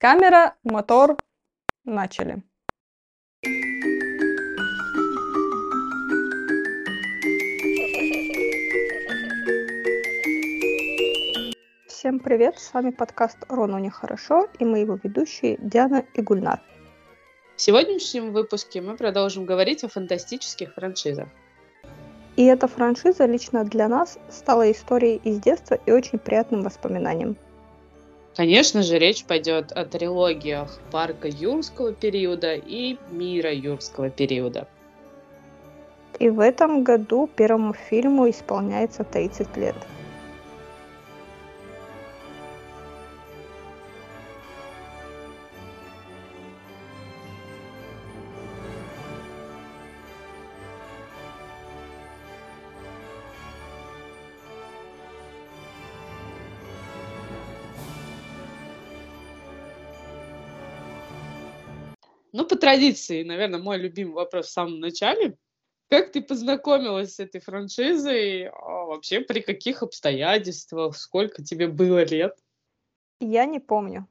Камера, мотор, начали. Всем привет, с вами подкаст «Рону нехорошо» и мы его ведущие Диана и Гульнар. В сегодняшнем выпуске мы продолжим говорить о фантастических франшизах. И эта франшиза лично для нас стала историей из детства и очень приятным воспоминанием. Конечно же, речь пойдет о трилогиях парка юрского периода и мира юрского периода. И в этом году первому фильму исполняется 30 лет. Традиции, наверное, мой любимый вопрос в самом начале. Как ты познакомилась с этой франшизой? А вообще, при каких обстоятельствах? Сколько тебе было лет? Я не помню.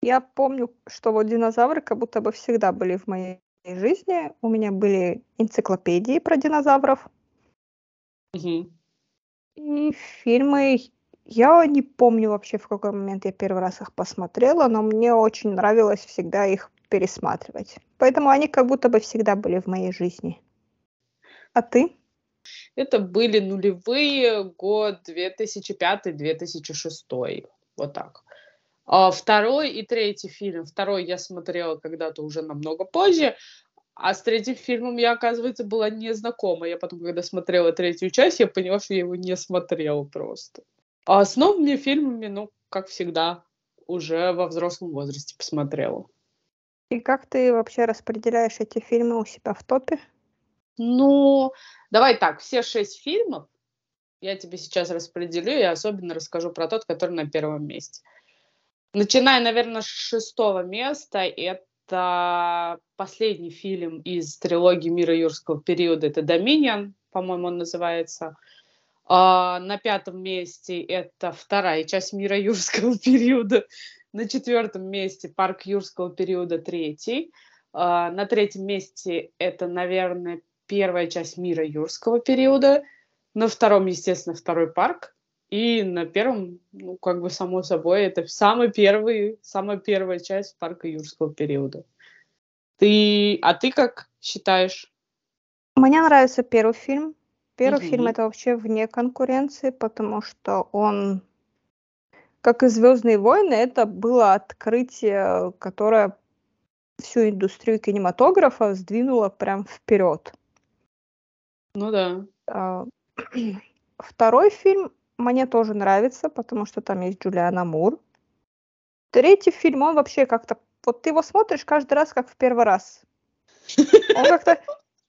Я помню, что вот динозавры как будто бы всегда были в моей жизни. У меня были энциклопедии про динозавров. Угу. И фильмы я не помню вообще, в какой момент я первый раз их посмотрела, но мне очень нравилось всегда их пересматривать. Поэтому они как будто бы всегда были в моей жизни. А ты? Это были нулевые, год 2005-2006. Вот так. А второй и третий фильм. Второй я смотрела когда-то уже намного позже, а с третьим фильмом я, оказывается, была не знакома. Я потом, когда смотрела третью часть, я поняла, что я его не смотрела просто. А с новыми фильмами, ну, как всегда, уже во взрослом возрасте посмотрела. И как ты вообще распределяешь эти фильмы у себя в топе? Ну, давай так, все шесть фильмов я тебе сейчас распределю и особенно расскажу про тот, который на первом месте. Начиная, наверное, с шестого места, это последний фильм из трилогии мира юрского периода, это «Доминион», по-моему, он называется. А, на пятом месте это вторая часть мира юрского периода на четвертом месте парк юрского периода третий. А, на третьем месте это, наверное, первая часть мира юрского периода. На втором, естественно, второй парк. И на первом, ну, как бы само собой, это самый первый, самая первая часть парка юрского периода. Ты, а ты как считаешь? Мне нравится первый фильм. Первый угу. фильм это вообще вне конкуренции, потому что он как и «Звездные войны», это было открытие, которое всю индустрию кинематографа сдвинуло прям вперед. Ну да. А, второй фильм мне тоже нравится, потому что там есть Джулиана Мур. Третий фильм, он вообще как-то... Вот ты его смотришь каждый раз, как в первый раз. Он как-то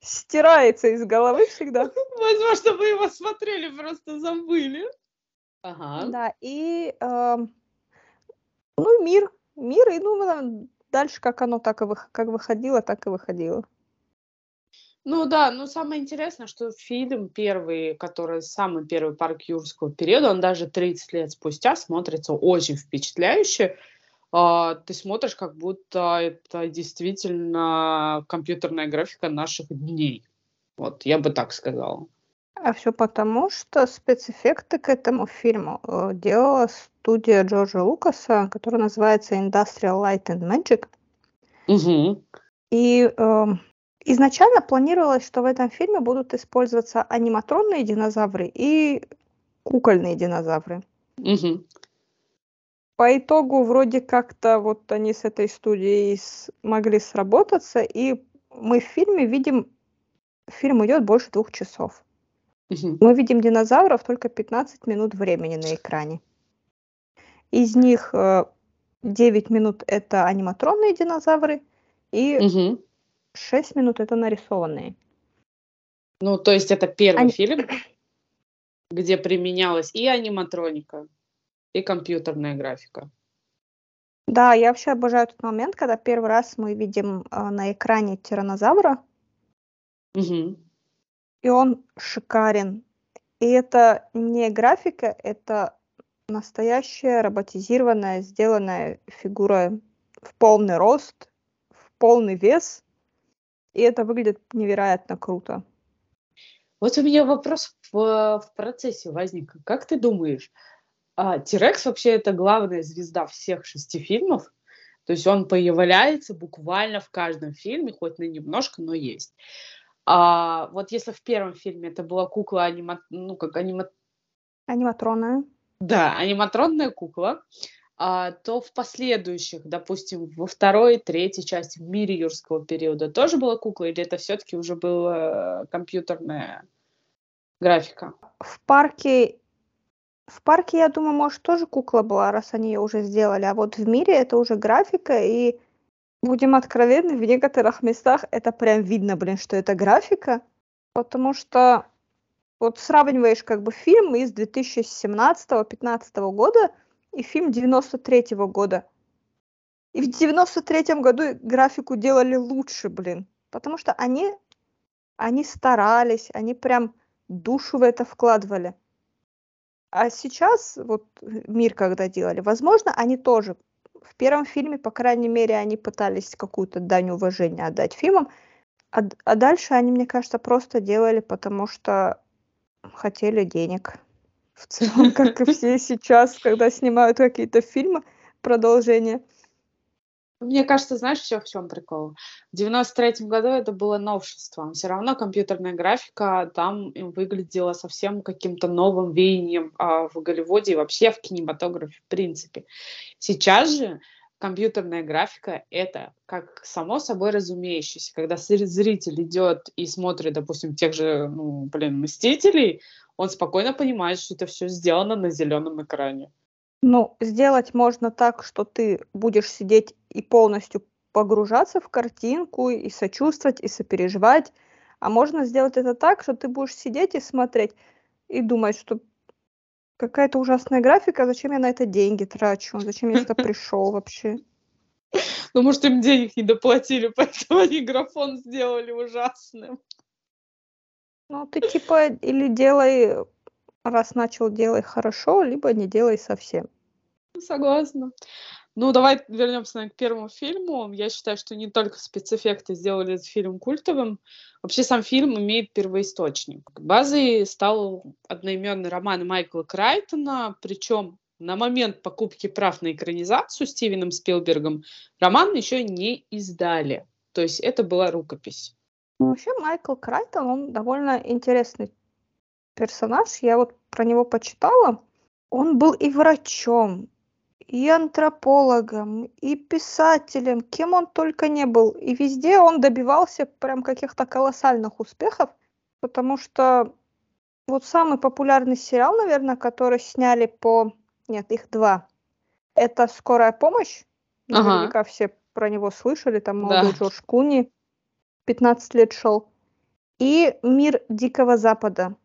стирается из головы всегда. Возможно, вы его смотрели, просто забыли. Ага. Да, и, э, ну, мир, мир, и, ну, дальше как оно так и вы, как выходило, так и выходило. Ну да, ну самое интересное, что фильм первый, который самый первый парк юрского периода, он даже 30 лет спустя смотрится очень впечатляюще. А, ты смотришь, как будто это действительно компьютерная графика наших дней. Вот, я бы так сказала. А все потому, что спецэффекты к этому фильму э, делала студия Джорджа Лукаса, которая называется Industrial Light and Magic. Угу. И э, изначально планировалось, что в этом фильме будут использоваться аниматронные динозавры и кукольные динозавры. Угу. По итогу вроде как-то вот они с этой студией смогли сработаться, и мы в фильме видим, фильм идет больше двух часов. Мы видим динозавров только 15 минут времени на экране. Из них э, 9 минут это аниматронные динозавры, и угу. 6 минут это нарисованные. Ну, то есть это первый Ани... фильм, где применялась и аниматроника, и компьютерная графика. Да, я вообще обожаю тот момент, когда первый раз мы видим э, на экране тиранозавра. Угу и он шикарен. И это не графика, это настоящая роботизированная, сделанная фигура в полный рост, в полный вес, и это выглядит невероятно круто. Вот у меня вопрос в, в процессе возник. Как ты думаешь, а, вообще это главная звезда всех шести фильмов? То есть он появляется буквально в каждом фильме, хоть на немножко, но есть. А вот если в первом фильме это была кукла анима... ну как анима... аниматронная. Да, аниматронная кукла, а, то в последующих, допустим, во второй, третьей части, в мире юрского периода тоже была кукла, или это все-таки уже была компьютерная графика? В парке, в парке, я думаю, может, тоже кукла была, раз они ее уже сделали, а вот в мире это уже графика, и будем откровенны, в некоторых местах это прям видно, блин, что это графика, потому что вот сравниваешь как бы фильм из 2017-2015 года, и фильм 93 -го года. И в 93 году графику делали лучше, блин. Потому что они, они старались, они прям душу в это вкладывали. А сейчас, вот мир когда делали, возможно, они тоже. В первом фильме, по крайней мере, они пытались какую-то дань уважения отдать фильмам. А, а дальше они, мне кажется, просто делали, потому что хотели денег в целом, как и все сейчас, когда снимают какие-то фильмы, продолжение. Мне кажется, знаешь, все в чем прикол? В 93 году это было новшеством. Все равно компьютерная графика там выглядела совсем каким-то новым веянием а, в Голливуде и вообще в кинематографе в принципе. Сейчас же компьютерная графика — это как само собой разумеющееся. Когда зритель идет и смотрит, допустим, тех же, ну, блин, «Мстителей», он спокойно понимает, что это все сделано на зеленом экране. Ну, сделать можно так, что ты будешь сидеть и полностью погружаться в картинку, и сочувствовать, и сопереживать. А можно сделать это так, что ты будешь сидеть и смотреть, и думать, что какая-то ужасная графика, зачем я на это деньги трачу, зачем я сюда пришел вообще. Ну, может, им денег не доплатили, поэтому они графон сделали ужасным. Ну, ты типа или делай, раз начал, делай хорошо, либо не делай совсем. Согласна. Ну, давай вернемся к первому фильму. Я считаю, что не только спецэффекты сделали этот фильм культовым. Вообще сам фильм имеет первоисточник. Базой стал одноименный роман Майкла Крайтона, причем на момент покупки прав на экранизацию Стивеном Спилбергом роман еще не издали. То есть это была рукопись. Ну, вообще Майкл Крайтон, он довольно интересный персонаж. Я вот про него почитала. Он был и врачом, и антропологом, и писателем, кем он только не был. И везде он добивался прям каких-то колоссальных успехов, потому что вот самый популярный сериал, наверное, который сняли по... Нет, их два. Это «Скорая помощь». Ага. Наверняка все про него слышали. Там молодой да. Джордж Куни 15 лет шел. И мир Дикого Запада.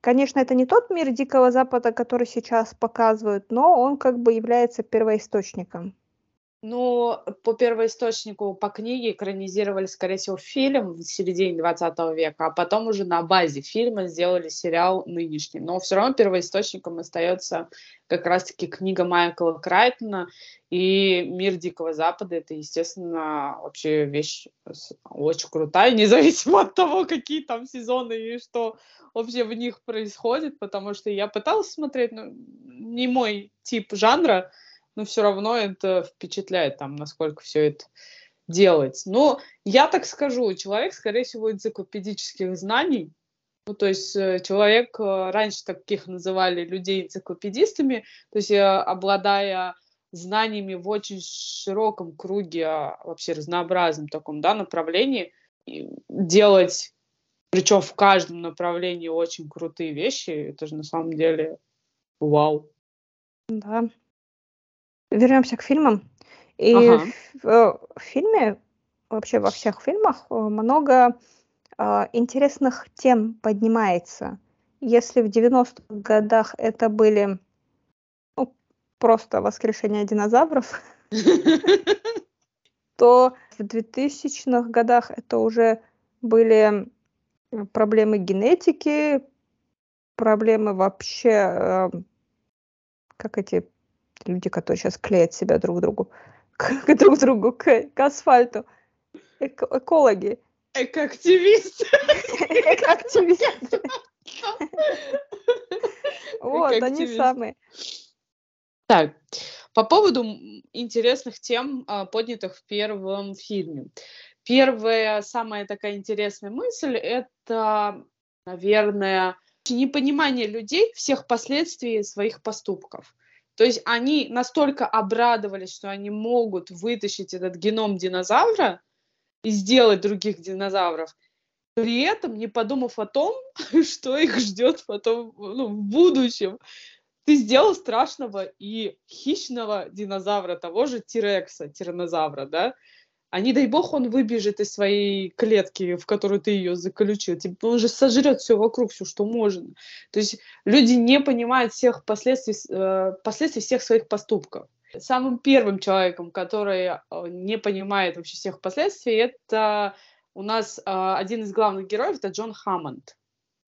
Конечно, это не тот мир Дикого Запада, который сейчас показывают, но он как бы является первоисточником. Ну, по первоисточнику, по книге экранизировали, скорее всего, фильм в середине 20 века, а потом уже на базе фильма сделали сериал нынешний. Но все равно первоисточником остается как раз-таки книга Майкла Крайтона и «Мир Дикого Запада». Это, естественно, вообще вещь очень крутая, независимо от того, какие там сезоны и что вообще в них происходит, потому что я пыталась смотреть, но не мой тип жанра, но все равно это впечатляет, там, насколько все это делать. Но я так скажу, человек, скорее всего, энциклопедических знаний, ну, то есть э, человек, э, раньше таких называли людей энциклопедистами, то есть э, обладая знаниями в очень широком круге, а, вообще разнообразном таком да, направлении, делать, причем в каждом направлении очень крутые вещи, это же на самом деле вау. Да, вернемся к фильмам. И ага. в, э, в фильме, вообще во всех фильмах, э, много э, интересных тем поднимается. Если в 90-х годах это были ну, просто воскрешение динозавров, то в 2000-х годах это уже были проблемы генетики, проблемы вообще, как эти люди, которые сейчас клеят себя друг другу. к, к друг другу, к, к асфальту. Эко, экологи. Экоактивисты. Экоактивисты. Вот, они самые. Так, по поводу интересных тем, а, поднятых в первом фильме. Первая, самая такая интересная мысль, это, наверное, непонимание людей всех последствий своих поступков. То есть они настолько обрадовались, что они могут вытащить этот геном динозавра и сделать других динозавров, при этом не подумав о том, что их ждет потом ну, в будущем. Ты сделал страшного и хищного динозавра, того же Тирекса, тиранозавра, да? А не дай бог он выбежит из своей клетки, в которую ты ее заключил. Типа, он же сожрет все вокруг, все, что можно. То есть люди не понимают всех последствий, э, последствий всех своих поступков. Самым первым человеком, который э, не понимает вообще всех последствий, это у нас э, один из главных героев, это Джон Хаммонд.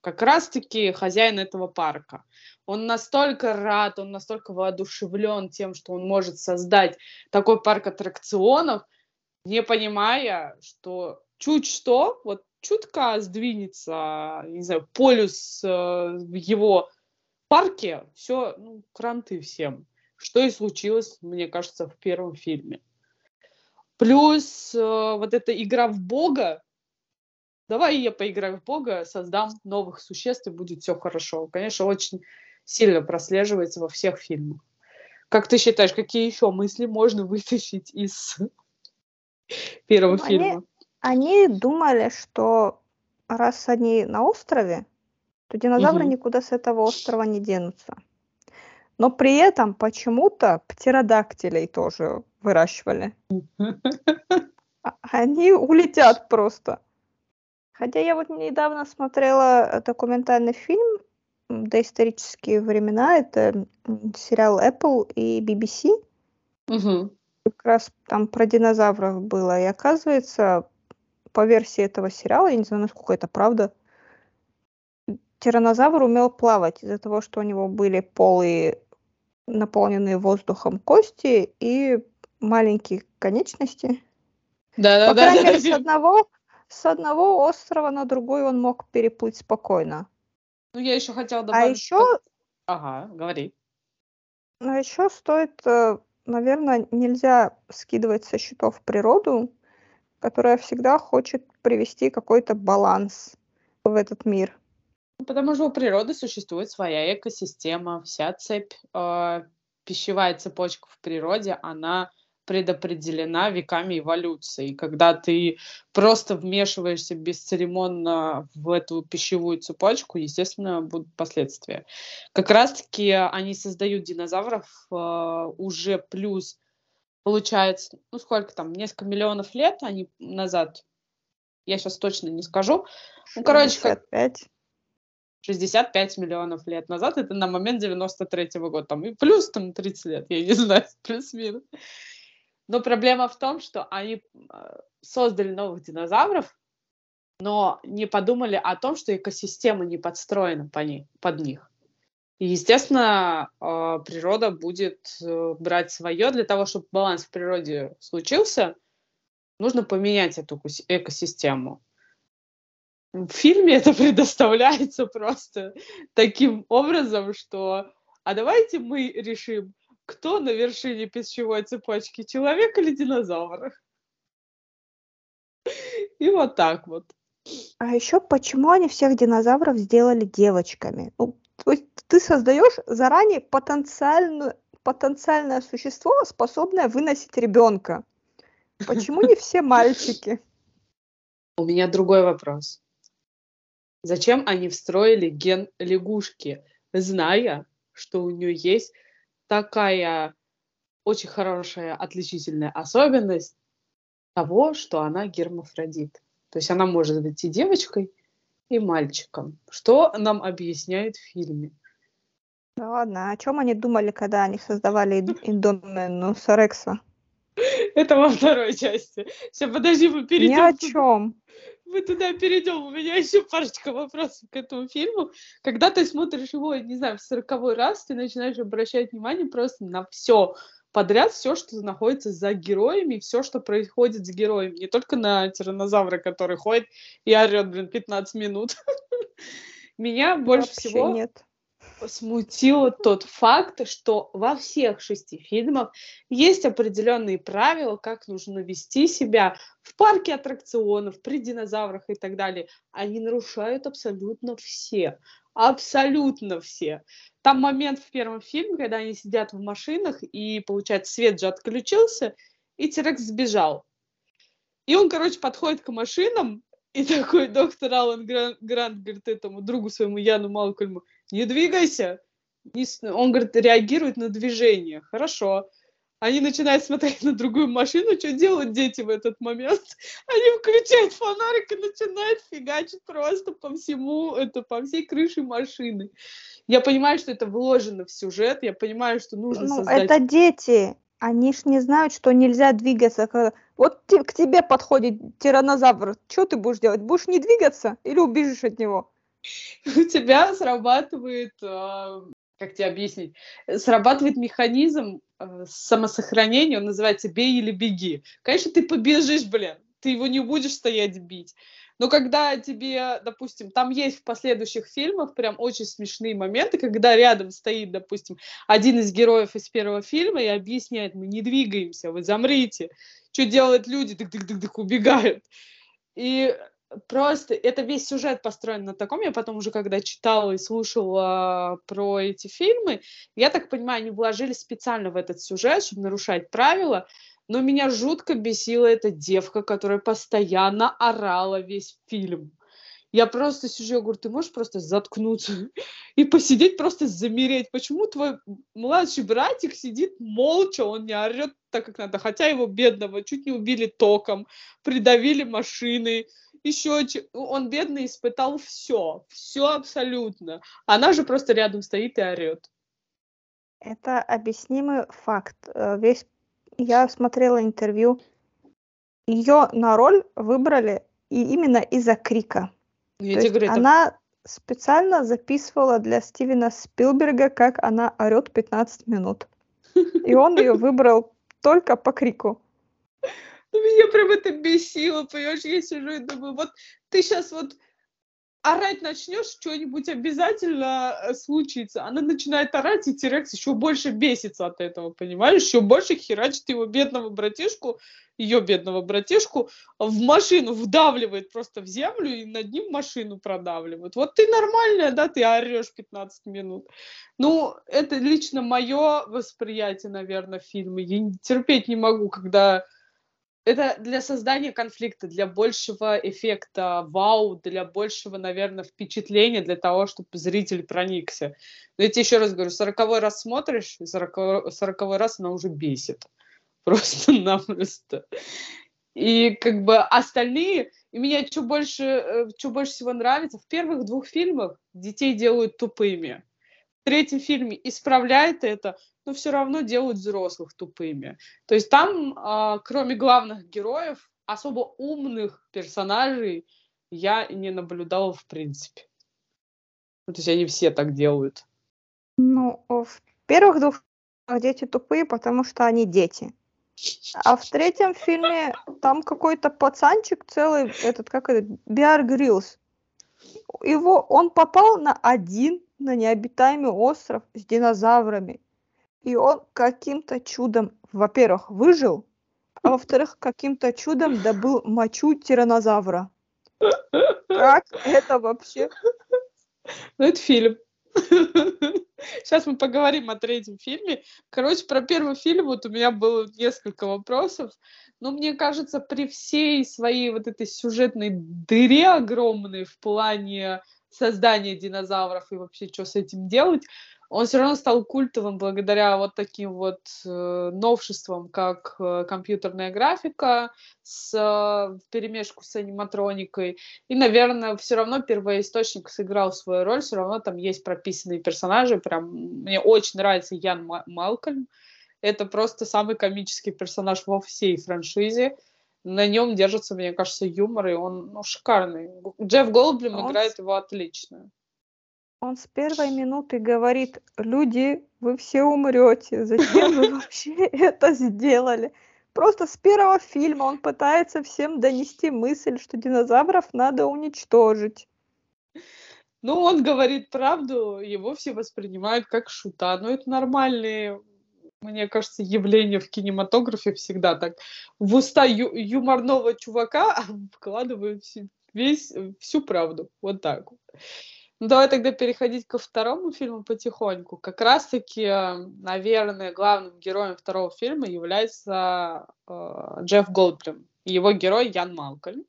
Как раз-таки хозяин этого парка. Он настолько рад, он настолько воодушевлен тем, что он может создать такой парк аттракционов – не понимая, что чуть что, вот чутка сдвинется, не знаю, полюс э, в его парке, все, ну, кранты всем. Что и случилось, мне кажется, в первом фильме. Плюс э, вот эта игра в Бога, давай я поиграю в Бога, создам новых существ, и будет все хорошо. Конечно, очень сильно прослеживается во всех фильмах. Как ты считаешь, какие еще мысли можно вытащить из первого Ну, фильма. Они, они думали, что раз они на острове, то динозавры Мгм. никуда с этого острова не денутся. Но при этом почему-то птеродактилей тоже выращивали. Они улетят просто. Хотя я вот недавно смотрела документальный фильм «Доисторические времена». Это сериал Apple и BBC. Мгм. Как раз там про динозавров было. И оказывается, по версии этого сериала, я не знаю, насколько это правда, тиранозавр умел плавать из-за того, что у него были полые, наполненные воздухом кости и маленькие конечности. По Да-да-да. крайней мере, с одного, с одного острова на другой он мог переплыть спокойно. Ну, я еще хотела А добавить... еще, Ага, говори. а еще стоит, э, наверное, нельзя скидывать со счетов природу, которая всегда хочет привести какой-то баланс в этот мир. Потому что у природы существует своя экосистема, вся цепь, э, пищевая цепочка в природе, она предопределена веками эволюции. Когда ты просто вмешиваешься бесцеремонно в эту пищевую цепочку, естественно, будут последствия. Как раз-таки они создают динозавров э, уже плюс, получается, ну сколько там, несколько миллионов лет они назад, я сейчас точно не скажу. Ну, короче, как 65. 65 миллионов лет назад, это на момент 93-го года, там, и плюс там 30 лет, я не знаю, плюс-минус. Но проблема в том, что они э, создали новых динозавров, но не подумали о том, что экосистема не подстроена по ни- под них. И, естественно, э, природа будет э, брать свое для того, чтобы баланс в природе случился, нужно поменять эту экосистему. В фильме это предоставляется просто таким образом, что а давайте мы решим, кто на вершине пищевой цепочки, человек или динозавр. И вот так вот. А еще почему они всех динозавров сделали девочками? Ну, то есть ты создаешь заранее потенциальную, потенциальное существо, способное выносить ребенка. Почему не все мальчики? У меня другой вопрос. Зачем они встроили ген лягушки, зная, что у нее есть такая очень хорошая отличительная особенность того, что она гермафродит. То есть она может быть и девочкой, и мальчиком. Что нам объясняет в фильме? Да ладно, о чем они думали, когда они создавали Индоменуса Рекса? Это во второй части. Сейчас, подожди, мы Ни перейдем. о туда. чем. Мы туда перейдем. У меня еще парочка вопросов к этому фильму. Когда ты смотришь его, не знаю, в сороковой раз, ты начинаешь обращать внимание просто на все подряд все, что находится за героями, все, что происходит с героями. Не только на тиранозавра, который ходит и орет, блин, 15 минут. Меня больше всего нет смутил тот факт, что во всех шести фильмах есть определенные правила, как нужно вести себя в парке аттракционов, при динозаврах и так далее. Они нарушают абсолютно все. Абсолютно все. Там момент в первом фильме, когда они сидят в машинах, и, получается, свет же отключился, и Терекс сбежал. И он, короче, подходит к машинам, и такой доктор Алан Грант, Грант говорит этому другу своему Яну Малкольму, не двигайся. Он, говорит, реагирует на движение. Хорошо. Они начинают смотреть на другую машину. Что делают дети в этот момент? Они включают фонарик и начинают фигачить просто по всему, это по всей крыше машины. Я понимаю, что это вложено в сюжет. Я понимаю, что нужно ну, создать... это дети. Они ж не знают, что нельзя двигаться. Вот к тебе подходит тиранозавр. Что ты будешь делать? Будешь не двигаться или убежишь от него? у тебя срабатывает, а, как тебе объяснить, срабатывает механизм а, самосохранения, он называется «бей или беги». Конечно, ты побежишь, блин, ты его не будешь стоять бить. Но когда тебе, допустим, там есть в последующих фильмах прям очень смешные моменты, когда рядом стоит, допустим, один из героев из первого фильма и объясняет, мы не двигаемся, вы замрите. Что делают люди? Дык-дык-дык-дык убегают. И просто это весь сюжет построен на таком. Я потом уже, когда читала и слушала про эти фильмы, я так понимаю, они вложили специально в этот сюжет, чтобы нарушать правила. Но меня жутко бесила эта девка, которая постоянно орала весь фильм. Я просто сижу, я говорю, ты можешь просто заткнуться и посидеть, просто замереть. Почему твой младший братик сидит молча, он не орет так, как надо, хотя его бедного чуть не убили током, придавили машиной, еще он бедный испытал все, все абсолютно. Она же просто рядом стоит и орет. Это объяснимый факт. Э, весь я смотрела интервью. Ее на роль выбрали и именно из-за крика. Я То тебе говорю, она это... специально записывала для Стивена Спилберга, как она орет 15 минут. И он ее выбрал только по крику. Ну, меня прям это бесило, понимаешь? Я сижу и думаю, вот ты сейчас вот орать начнешь, что-нибудь обязательно э, случится. Она начинает орать, и Тирекс еще больше бесится от этого, понимаешь? Еще больше херачит его бедного братишку, ее бедного братишку, в машину вдавливает просто в землю, и над ним машину продавливают. Вот ты нормальная, да, ты орешь 15 минут. Ну, это лично мое восприятие, наверное, фильма. Я терпеть не могу, когда это для создания конфликта, для большего эффекта вау, для большего, наверное, впечатления, для того, чтобы зритель проникся. Но я тебе еще раз говорю, сороковой раз смотришь, сороковой, сороковой раз она уже бесит. Просто-напросто. И как бы остальные, и меня что больше, э, что больше всего нравится, в первых двух фильмах детей делают тупыми. В третьем фильме исправляет это, но все равно делают взрослых тупыми. То есть там, э, кроме главных героев, особо умных персонажей я не наблюдала в принципе. Ну, то есть они все так делают. Ну, в первых двух дети тупые, потому что они дети. А в третьем фильме там какой-то пацанчик целый, этот, как это, Биар Гриллс. Его, он попал на один, на необитаемый остров с динозаврами. И он каким-то чудом, во-первых, выжил, а во-вторых, каким-то чудом добыл мочу тиранозавра. Как это вообще? Ну, это фильм. Сейчас мы поговорим о третьем фильме. Короче, про первый фильм вот у меня было несколько вопросов. Но мне кажется, при всей своей вот этой сюжетной дыре огромной в плане создания динозавров и вообще что с этим делать, он все равно стал культовым благодаря вот таким вот э, новшествам, как э, компьютерная графика с э, перемешку с аниматроникой. И, наверное, все равно первоисточник сыграл свою роль, все равно там есть прописанные персонажи. Прям мне очень нравится Ян Малкольм. Это просто самый комический персонаж во всей франшизе. На нем держится, мне кажется, юмор, и он ну, шикарный. Джефф Голдблюм он... играет его отлично. Он с первой минуты говорит, люди, вы все умрете, зачем вы вообще это сделали? Просто с первого фильма он пытается всем донести мысль, что динозавров надо уничтожить. Ну, он говорит правду, его все воспринимают как шута. Но это нормальные, мне кажется, явления в кинематографе всегда так. В уста ю- юморного чувака вкладывают весь, всю правду. Вот так вот. Ну, давай тогда переходить ко второму фильму потихоньку. Как раз-таки, наверное, главным героем второго фильма является э, Джефф Голдблюм. Его герой Ян Малкольм.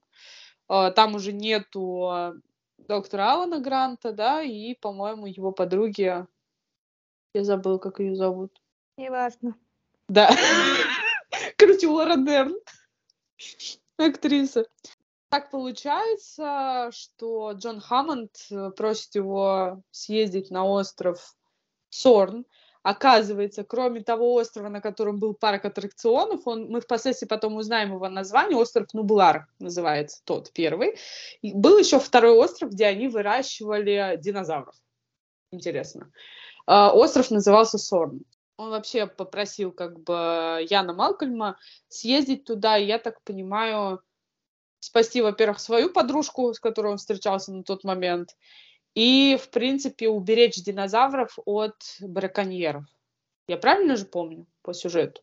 Э, там уже нету доктора Алана Гранта, да, и, по-моему, его подруги... Я забыл, как ее зовут. Неважно. Да. Короче, Лора Дерн. Актриса. Так получается, что Джон Хаммонд э, просит его съездить на остров Сорн. Оказывается, кроме того острова, на котором был парк аттракционов, он, мы впоследствии потом узнаем его название, остров Нублар называется тот первый. И был еще второй остров, где они выращивали динозавров. Интересно. Э, остров назывался Сорн он вообще попросил как бы Яна Малкольма съездить туда, и я так понимаю, спасти, во-первых, свою подружку, с которой он встречался на тот момент, и, в принципе, уберечь динозавров от браконьеров. Я правильно же помню по сюжету?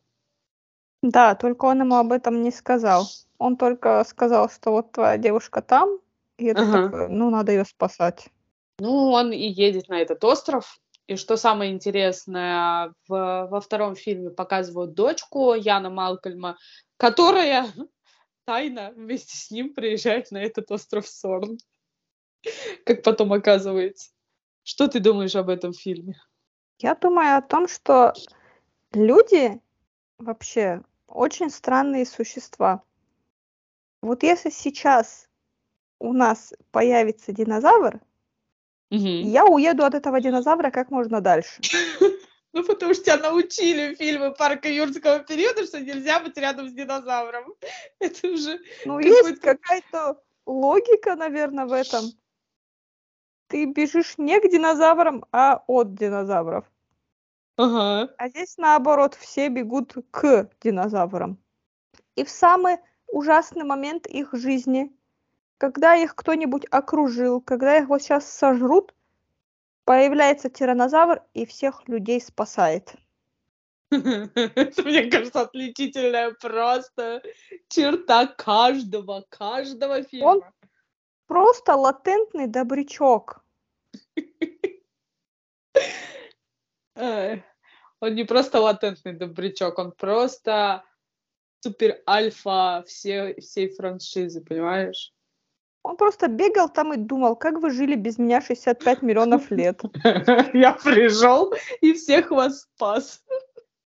Да, только он ему об этом не сказал. Он только сказал, что вот твоя девушка там, и это ага. такое, ну, надо ее спасать. Ну, он и едет на этот остров. И что самое интересное, в, во втором фильме показывают дочку Яна Малкольма, которая тайно вместе с ним приезжает на этот остров Сорн. Как потом оказывается. Что ты думаешь об этом фильме? Я думаю о том, что люди вообще очень странные существа. Вот если сейчас у нас появится динозавр, угу. я уеду от этого динозавра как можно дальше. Ну, потому что тебя научили фильмы парка юрского периода, что нельзя быть рядом с динозавром. Это уже... Ну, есть какая-то логика, наверное, в этом. Ты бежишь не к динозаврам, а от динозавров. Ага. А здесь, наоборот, все бегут к динозаврам. И в самый ужасный момент их жизни, когда их кто-нибудь окружил, когда их вот сейчас сожрут, Появляется тиранозавр и всех людей спасает. Это, мне кажется, отличительная просто черта каждого, каждого фильма. Он просто латентный добрячок. Он не просто латентный добрячок, он просто супер альфа всей, всей франшизы, понимаешь? Он просто бегал там и думал, как вы жили без меня 65 миллионов лет. Я пришел и всех вас спас.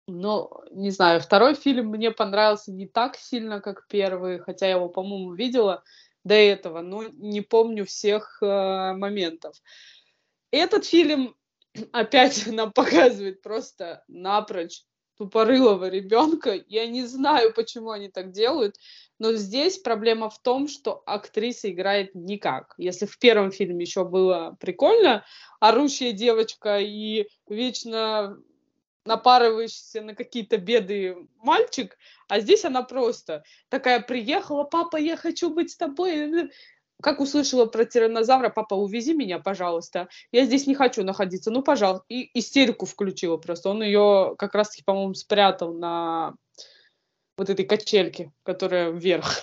Ну, не знаю, второй фильм мне понравился не так сильно, как первый, хотя я его, по-моему, видела до этого, но не помню всех э, моментов. Этот фильм опять нам показывает просто напрочь тупорылого ребенка. Я не знаю, почему они так делают. Но здесь проблема в том, что актриса играет никак. Если в первом фильме еще было прикольно, орущая девочка и вечно напарывающийся на какие-то беды мальчик, а здесь она просто такая приехала, папа, я хочу быть с тобой. Как услышала про тиранозавра, папа, увези меня, пожалуйста. Я здесь не хочу находиться, ну, пожалуйста. И истерику включила просто. Он ее как раз-таки, по-моему, спрятал на вот этой качельки, которая вверх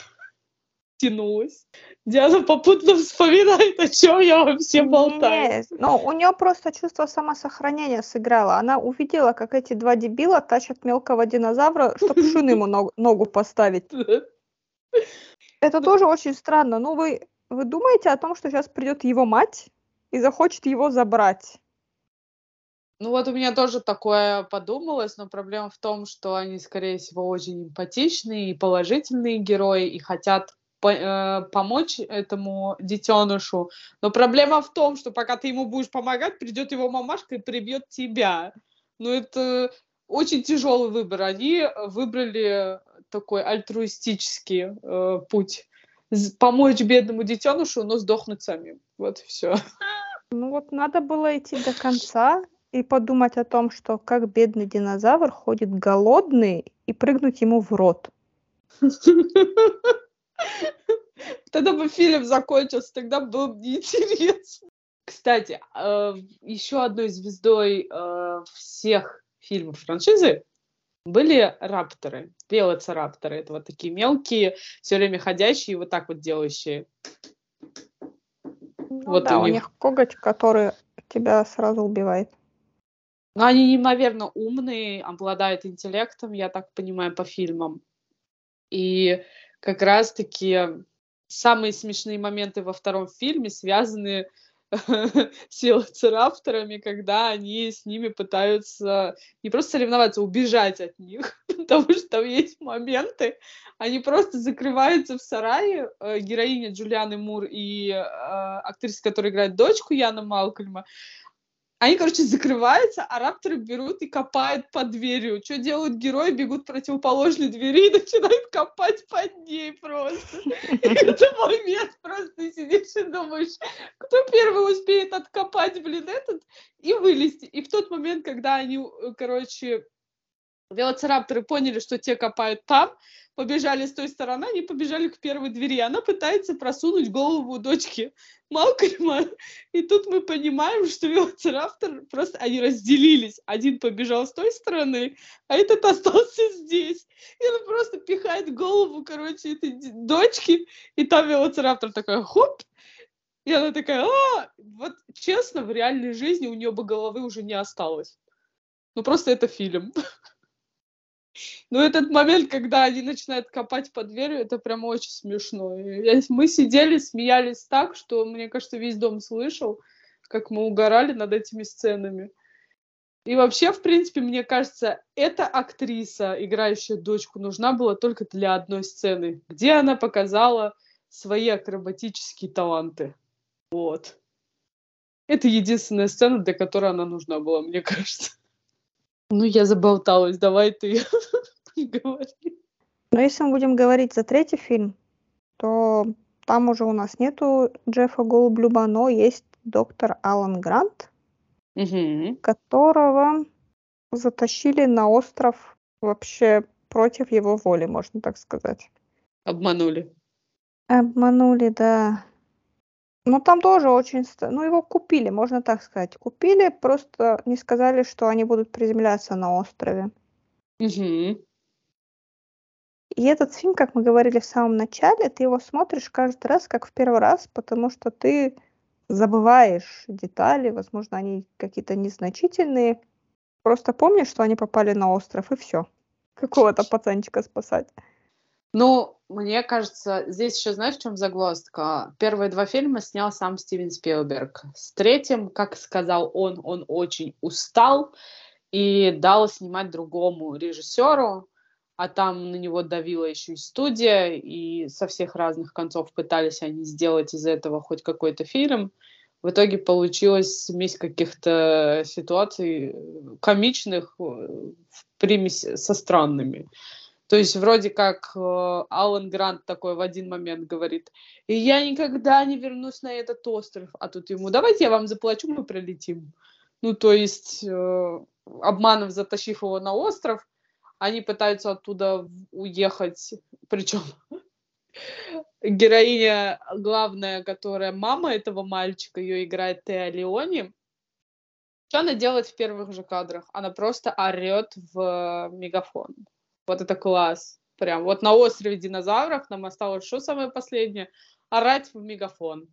тянулась. Диана попутно вспоминает, о чем я вообще болтаю. Нет, ну, у нее просто чувство самосохранения сыграло. Она увидела, как эти два дебила тащат мелкого динозавра, чтобы шину ему ногу, ногу поставить. Это тоже очень странно. Ну, вы, вы думаете о том, что сейчас придет его мать и захочет его забрать? Ну вот у меня тоже такое подумалось, но проблема в том, что они, скорее всего, очень эмпатичные и положительные герои и хотят по э, помочь этому детенышу. Но проблема в том, что пока ты ему будешь помогать, придет его мамашка и прибьет тебя. Ну это очень тяжелый выбор. Они выбрали такой альтруистический э, путь помочь бедному детенышу, но сдохнуть самим. Вот и все. Ну вот надо было идти до конца и подумать о том, что как бедный динозавр ходит голодный и прыгнуть ему в рот. Тогда бы фильм закончился, тогда было бы неинтересно. Кстати, э, еще одной звездой э, всех фильмов франшизы были рапторы, велоцирапторы. Это вот такие мелкие, все время ходящие, вот так вот делающие. Ну, вот да, у них... у них коготь, который тебя сразу убивает. Но они неимоверно умные, обладают интеллектом, я так понимаю, по фильмам. И как раз-таки самые смешные моменты во втором фильме связаны с велоцирапторами, когда они с ними пытаются не просто соревноваться, а убежать от них, потому что там есть моменты, они просто закрываются в сарае, э, героиня Джулианы Мур и э, актриса, которая играет дочку Яна Малкольма, они, короче, закрываются, а рапторы берут и копают под дверью. Что делают герои? Бегут к противоположной двери и начинают копать под ней просто. Это момент просто сидишь и думаешь, кто первый успеет откопать, блин, этот и вылезти. И в тот момент, когда они, э, короче, велоцирапторы поняли, что те копают там, побежали с той стороны, они побежали к первой двери. Она пытается просунуть голову дочки Малкольма. И тут мы понимаем, что велоцираптор просто они разделились. Один побежал с той стороны, а этот остался здесь. И он просто пихает голову, короче, этой дочки. И там велоцираптор такой хоп, и она такая, а, вот честно, в реальной жизни у нее бы головы уже не осталось. Ну просто это фильм. Ну, этот момент, когда они начинают копать под дверью, это прям очень смешно. Мы сидели, смеялись так, что, мне кажется, весь дом слышал, как мы угорали над этими сценами. И вообще, в принципе, мне кажется, эта актриса, играющая дочку, нужна была только для одной сцены, где она показала свои акробатические таланты. Вот. Это единственная сцена, для которой она нужна была, мне кажется. Ну, я заболталась, давай ты говори. Но если мы будем говорить за третий фильм, то там уже у нас нету Джеффа Голблюма, но есть доктор Алан Грант, угу. которого затащили на остров вообще против его воли, можно так сказать. Обманули. Обманули, да. Ну, там тоже очень... Ну, его купили, можно так сказать. Купили, просто не сказали, что они будут приземляться на острове. Угу. И этот фильм, как мы говорили в самом начале, ты его смотришь каждый раз, как в первый раз, потому что ты забываешь детали, возможно, они какие-то незначительные. Просто помнишь, что они попали на остров, и все. Какого-то пацанчика спасать. Ну, мне кажется, здесь еще знаешь, в чем загвоздка? Первые два фильма снял сам Стивен Спилберг. С третьим, как сказал он, он очень устал и дал снимать другому режиссеру, а там на него давила еще и студия, и со всех разных концов пытались они сделать из этого хоть какой-то фильм. В итоге получилась смесь каких-то ситуаций комичных в примеси со странными. То есть вроде как э, Алан Грант такой в один момент говорит, и я никогда не вернусь на этот остров, а тут ему, давайте я вам заплачу, мы пролетим. Ну, то есть, э, обманов затащив его на остров, они пытаются оттуда уехать, причем героиня главная, которая мама этого мальчика, ее играет Теа Леони, что она делает в первых же кадрах? Она просто орет в мегафон. Вот это класс. Прям вот на острове динозавров нам осталось что самое последнее? Орать в мегафон.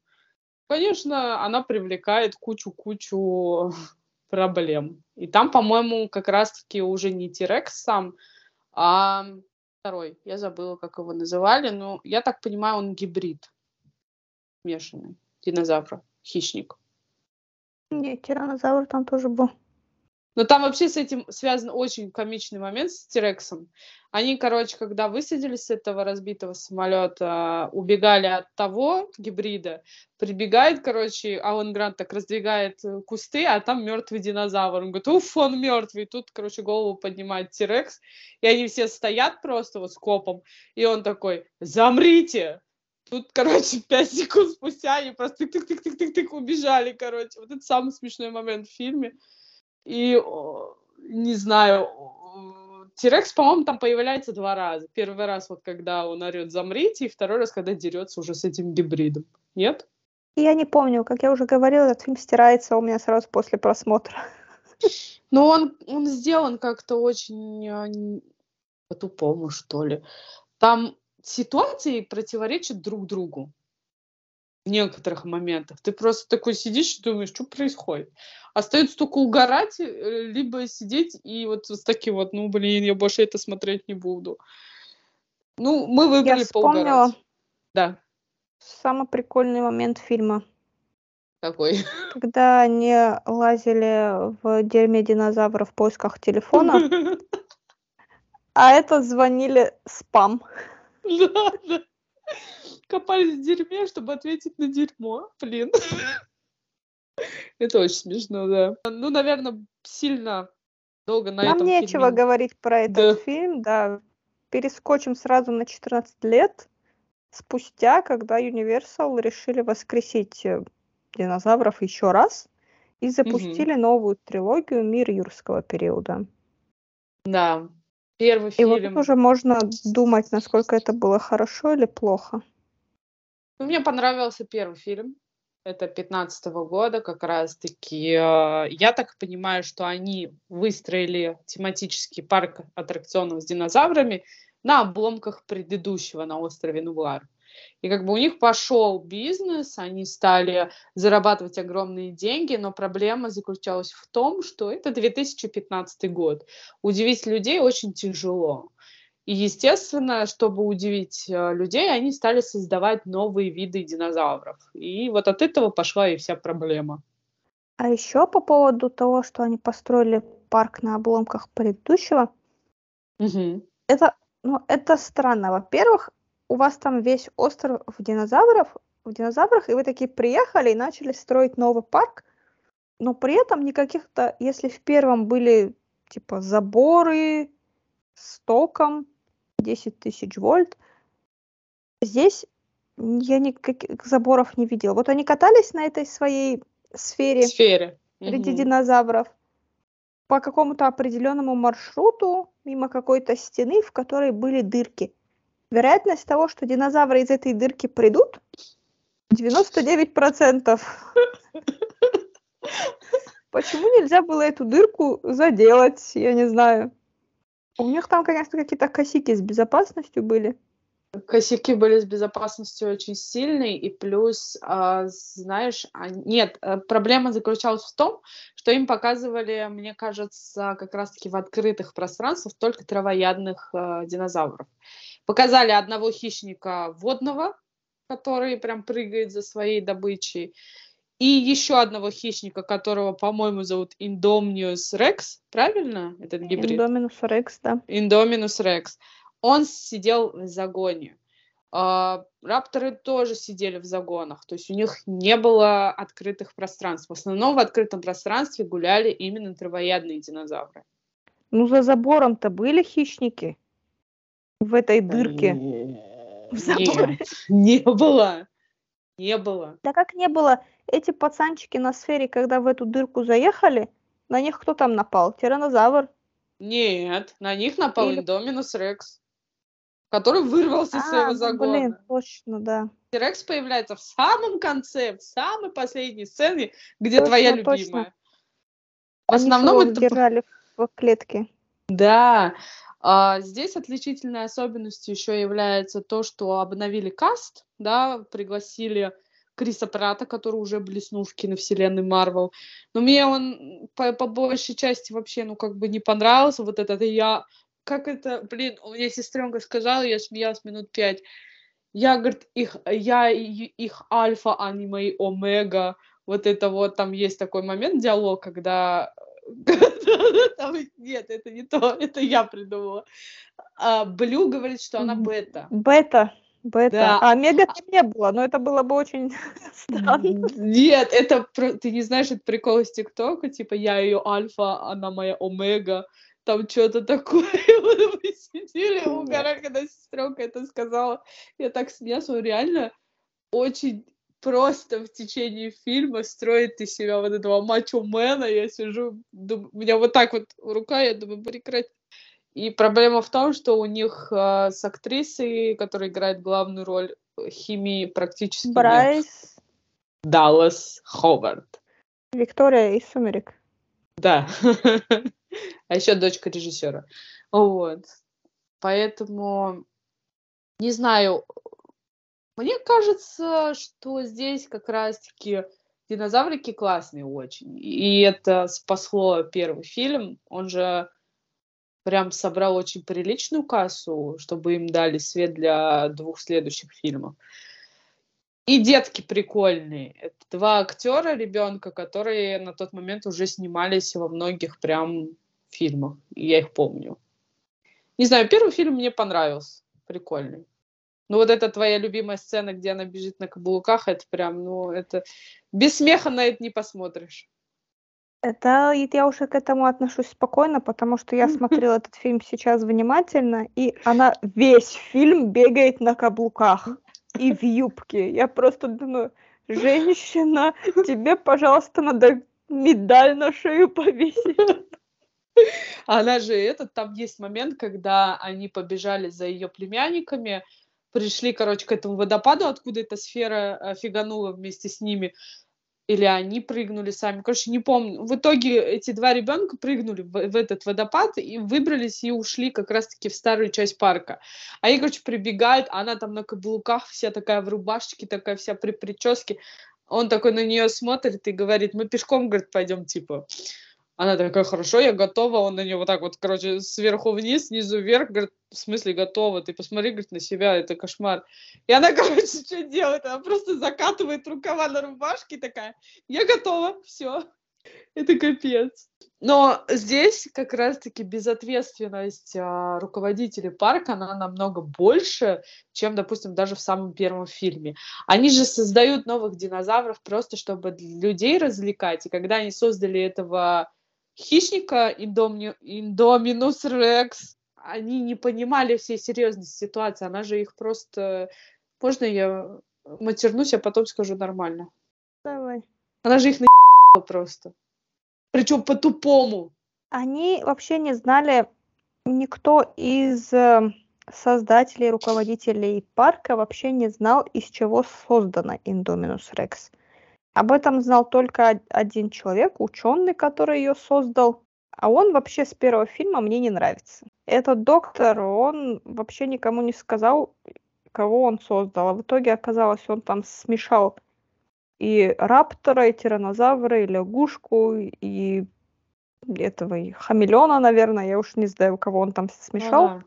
Конечно, она привлекает кучу-кучу проблем. И там, по-моему, как раз-таки уже не Тирекс сам, а второй. Я забыла, как его называли, но я так понимаю, он гибрид смешанный динозавра, хищник. Нет, тиранозавр там тоже был. Но там вообще с этим связан очень комичный момент с Тирексом. Они, короче, когда высадились с этого разбитого самолета, убегали от того гибрида, прибегает, короче, Алан Грант так раздвигает э, кусты, а там мертвый динозавр. Он говорит, уф, он мертвый. Тут, короче, голову поднимает Тирекс, и они все стоят просто вот с копом, и он такой, замрите! Тут, короче, пять секунд спустя они просто тык-тык-тык-тык-тык убежали, короче. Вот это самый смешной момент в фильме. И, не знаю, Тирекс, по-моему, там появляется два раза. Первый раз, вот когда он орет «замрите», и второй раз, когда дерется уже с этим гибридом. Нет? Я не помню, как я уже говорила, этот фильм стирается у меня сразу после просмотра. Но он, он сделан как-то очень а, по-тупому, что ли. Там ситуации противоречат друг другу в некоторых моментах. Ты просто такой сидишь и думаешь, что происходит. Остается только угорать, э, либо сидеть и вот с таким вот, ну, блин, я больше это смотреть не буду. Ну, мы выбрали я поугарать. Да. Самый прикольный момент фильма. Какой? Когда они лазили в дерьме динозавра в поисках телефона, а это звонили спам. Да, да. Копались в дерьме, чтобы ответить на дерьмо. Блин. Это очень смешно, да. Ну, наверное, сильно долго на Нам этом нечего фильме... говорить про этот да. фильм, да. Перескочим сразу на 14 лет спустя, когда Universal решили воскресить э, динозавров еще раз и запустили угу. новую трилогию «Мир юрского периода». Да, первый фильм. И вот уже можно думать, насколько это было хорошо или плохо. Ну, мне понравился первый фильм. Это 15 -го года как раз-таки. Я так понимаю, что они выстроили тематический парк аттракционов с динозаврами на обломках предыдущего на острове Нуар. И как бы у них пошел бизнес, они стали зарабатывать огромные деньги, но проблема заключалась в том, что это 2015 год. Удивить людей очень тяжело. И, естественно, чтобы удивить э, людей, они стали создавать новые виды динозавров. И вот от этого пошла и вся проблема. А еще по поводу того, что они построили парк на обломках предыдущего, угу. это, ну, это странно. Во-первых, у вас там весь остров динозавров, в динозаврах, и вы такие приехали и начали строить новый парк, но при этом никаких-то, если в первом были типа заборы с током 10 тысяч вольт, здесь я никаких заборов не видела. Вот они катались на этой своей сфере, сфере. среди угу. динозавров по какому-то определенному маршруту мимо какой-то стены, в которой были дырки. Вероятность того, что динозавры из этой дырки придут, 99%. Почему нельзя было эту дырку заделать, я не знаю. У них там, конечно, какие-то косяки с безопасностью были. Косяки были с безопасностью очень сильные, и плюс, а, знаешь, а, нет, э, проблема заключалась в том, что им показывали, мне кажется, как раз-таки в открытых пространствах только травоядных э, динозавров. Показали одного хищника водного, который прям прыгает за своей добычей, и еще одного хищника, которого, по-моему, зовут Индомниус Рекс, правильно? Этот гибрид? Индоминус Рекс, да. Индоминус Рекс. Он сидел в загоне. А, рапторы тоже сидели в загонах, то есть у них не было открытых пространств. В основном в открытом пространстве гуляли именно травоядные динозавры. Ну, за забором-то были хищники в этой дырке. В заборе. Нет, не было. Не было. Да как не было? Эти пацанчики на сфере, когда в эту дырку заехали, на них кто там напал? Тиранозавр? Нет, на них напал Или... Индоминус Рекс, который вырвался из своего ну, загона. Блин, точно, да. Рекс появляется в самом конце, в самой последней сцене, где точно, твоя любимая. Точно. В основном Они это... держали в клетке. Да, а здесь отличительной особенностью еще является то, что обновили каст, да, пригласили Криса Прата, который уже блеснул в киновселенной Марвел. Но мне он по, по большей части вообще, ну, как бы не понравился. Вот этот я... Как это, блин, у меня сестренка сказала, я смеялась минут пять. Я, говорит, их, я их альфа, а не мои омега. Вот это вот, там есть такой момент, диалог, когда нет, это не то, это я придумала. А, Блю говорит, что она бета. Бета. Бета. Да. А омега там не было, но это было бы очень странно. Нет, это ты не знаешь, это прикол из ТикТока, типа я ее альфа, она моя омега, там что-то такое. Мы сидели, угорали, когда сестренка это сказала. Я так смеялась, реально очень просто в течение фильма строит из себя вот этого мачо-мена. Я сижу, думаю, у меня вот так вот рука, я думаю, прекрати. И проблема в том, что у них э, с актрисой, которая играет главную роль, химии практически Брайс. нет. Даллас Ховард. Виктория из «Сумерек». Да. а еще дочка режиссера. Вот. Поэтому, не знаю, мне кажется, что здесь как раз-таки динозаврики классные очень. И это спасло первый фильм. Он же прям собрал очень приличную кассу, чтобы им дали свет для двух следующих фильмов. И детки прикольные. Это два актера ребенка, которые на тот момент уже снимались во многих прям фильмах. И я их помню. Не знаю, первый фильм мне понравился. Прикольный. Ну, вот это твоя любимая сцена, где она бежит на каблуках, это прям, ну, это... Без смеха на это не посмотришь. Это я уже к этому отношусь спокойно, потому что я смотрела этот фильм сейчас внимательно, и она весь фильм бегает на каблуках и в юбке. Я просто думаю, женщина, тебе, пожалуйста, надо медаль на шею повесить. Она же этот, там есть момент, когда они побежали за ее племянниками, пришли, короче, к этому водопаду, откуда эта сфера э, фиганула вместе с ними, или они прыгнули сами, короче, не помню. В итоге эти два ребенка прыгнули в, в этот водопад и выбрались и ушли как раз-таки в старую часть парка. А они, короче, прибегают, она там на каблуках, вся такая в рубашечке, такая вся при прическе. Он такой на нее смотрит и говорит, мы пешком, говорит, пойдем, типа. Она такая, хорошо, я готова. Он на нее вот так вот, короче, сверху вниз, снизу вверх. Говорит, в смысле готова? Ты посмотри, говорит, на себя, это кошмар. И она, короче, что делает? Она просто закатывает рукава на рубашке такая, я готова, все. Это капец. Но здесь как раз-таки безответственность а, руководителей парка, она намного больше, чем, допустим, даже в самом первом фильме. Они же создают новых динозавров просто, чтобы людей развлекать. И когда они создали этого хищника Индомни... Индоминус Рекс, они не понимали всей серьезности ситуации. Она же их просто... Можно я матернусь, а потом скажу нормально? Давай. Она же их на просто. Причем по-тупому. Они вообще не знали, никто из э, создателей, руководителей парка вообще не знал, из чего создана Индоминус Рекс. Об этом знал только один человек, ученый, который ее создал. А он вообще с первого фильма мне не нравится. Этот доктор, он вообще никому не сказал, кого он создал. А в итоге оказалось, он там смешал и раптора, и тиранозавра, и лягушку, и этого и хамелеона, наверное, я уж не знаю, кого он там смешал. Ага.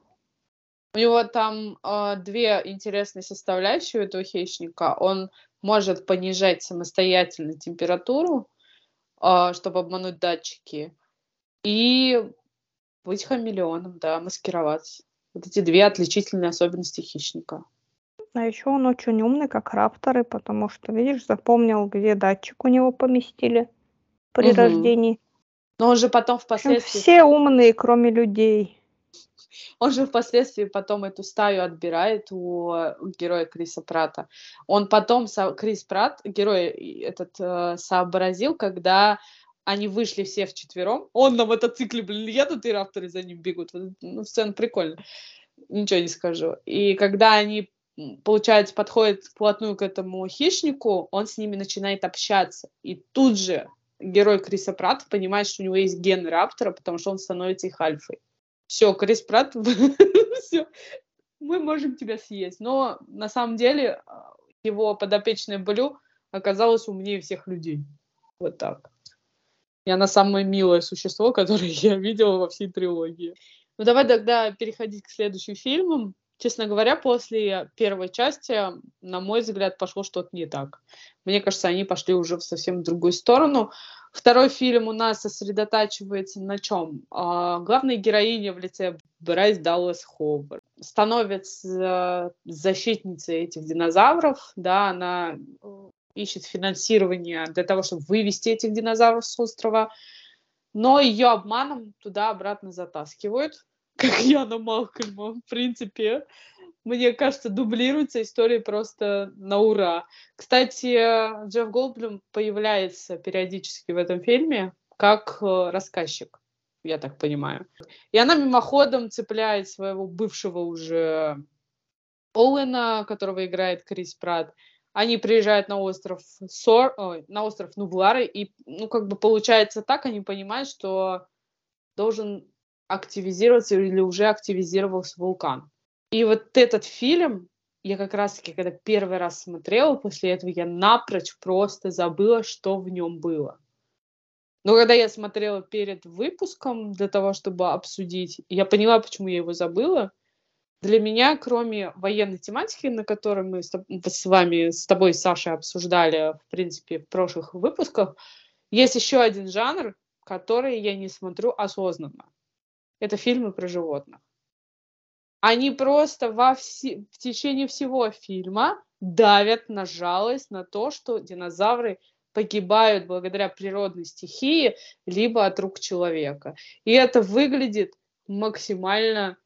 У него там э, две интересные составляющие у этого хищника. Он может понижать самостоятельно температуру, а, чтобы обмануть датчики, и быть хамелеоном, да, маскироваться. Вот эти две отличительные особенности хищника. А еще он очень умный, как рапторы, потому что, видишь, запомнил, где датчик у него поместили при угу. рождении. Но он же потом впоследствии... Все умные, кроме людей. Он же впоследствии потом эту стаю отбирает у, героя Криса Прата. Он потом, Крис Прат, герой этот, э, сообразил, когда они вышли все вчетвером. Он на мотоцикле, блин, едут, и рафторы за ним бегут. Ну, сцена прикольная. Ничего не скажу. И когда они, получается, подходят вплотную к этому хищнику, он с ними начинает общаться. И тут же герой Криса Прата понимает, что у него есть ген раптора, потому что он становится их альфой все, Крис Пратт, все, мы можем тебя съесть. Но на самом деле а, его подопечная Блю оказалась умнее всех людей. Вот так. И она самое милое существо, которое я видела во всей трилогии. Ну давай тогда переходить к следующим фильмам. Честно говоря, после первой части, на мой взгляд, пошло что-то не так. Мне кажется, они пошли уже в совсем другую сторону. Второй фильм у нас сосредотачивается на чем? А, главная героиня в лице Брайс Даллас Ховард становится защитницей этих динозавров, да, она э, ищет финансирование для того, чтобы вывести этих динозавров с острова, но ее обманом туда-обратно затаскивают, как Яна Малкольма, в принципе. Мне кажется, дублируется история просто на ура. Кстати, Джефф Голдблюм появляется периодически в этом фильме как э, рассказчик, я так понимаю. И она мимоходом цепляет своего бывшего уже Оуэна, которого играет Крис Пратт. Они приезжают на остров Сор, ой, на остров Нублары, и, ну, как бы получается так, они понимают, что должен активизироваться или уже активизировался вулкан. И вот этот фильм, я как раз-таки, когда первый раз смотрела, после этого я напрочь просто забыла, что в нем было. Но когда я смотрела перед выпуском для того, чтобы обсудить, я поняла, почему я его забыла. Для меня, кроме военной тематики, на которой мы с вами, с тобой, Сашей, обсуждали, в принципе, в прошлых выпусках, есть еще один жанр, который я не смотрю осознанно. Это фильмы про животных они просто во вси- в течение всего фильма давят на жалость, на то, что динозавры погибают благодаря природной стихии, либо от рук человека. И это выглядит максимально,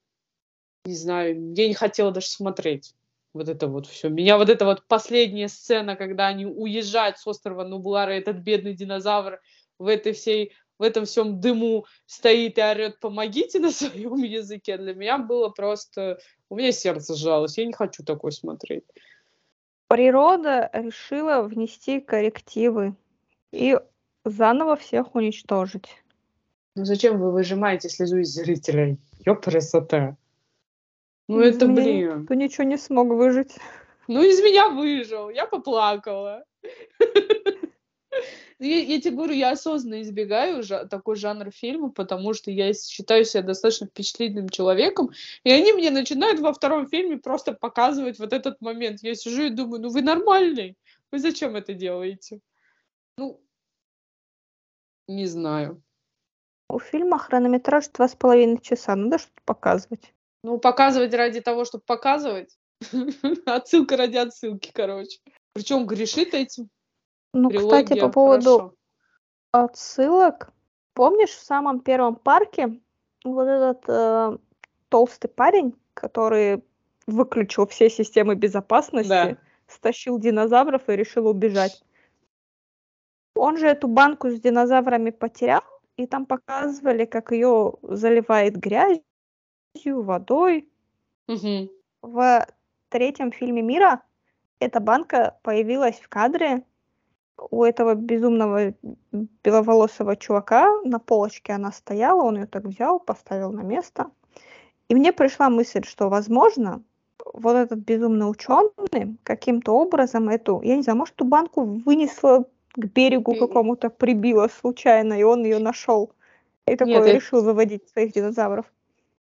не знаю, я не хотела даже смотреть вот это вот все. Меня вот эта вот последняя сцена, когда они уезжают с острова Нублара, этот бедный динозавр в этой всей в этом всем дыму стоит и орет «помогите» на своем языке, для меня было просто... У меня сердце сжалось, я не хочу такой смотреть. Природа решила внести коррективы и заново всех уничтожить. Ну зачем вы выжимаете слезу из зрителей? Ёпресота. Ну это, блин. Ты ничего не смог выжить. Ну из меня выжил, я поплакала. Ну, я, я тебе говорю, я осознанно избегаю жа- такой жанр фильма, потому что я считаю себя достаточно впечатлительным человеком, и они мне начинают во втором фильме просто показывать вот этот момент. Я сижу и думаю, ну вы нормальный, вы зачем это делаете? Ну, не знаю. У фильма хронометраж два с половиной часа, надо что-то показывать. Ну, показывать ради того, чтобы показывать. Отсылка ради отсылки, короче. Причем грешит этим. Ну, кстати, по поводу хорошо. отсылок, помнишь, в самом первом парке вот этот э, толстый парень, который выключил все системы безопасности, да. стащил динозавров и решил убежать. Он же эту банку с динозаврами потерял, и там показывали, как ее заливает грязью, водой. Угу. В третьем фильме мира эта банка появилась в кадре, у этого безумного беловолосого чувака на полочке она стояла, он ее так взял, поставил на место. И мне пришла мысль, что, возможно, вот этот безумный ученый каким-то образом эту, я не знаю, может, эту банку вынесла к берегу какому-то, прибила случайно, и он ее нашел. И такой Нет, решил я... выводить своих динозавров.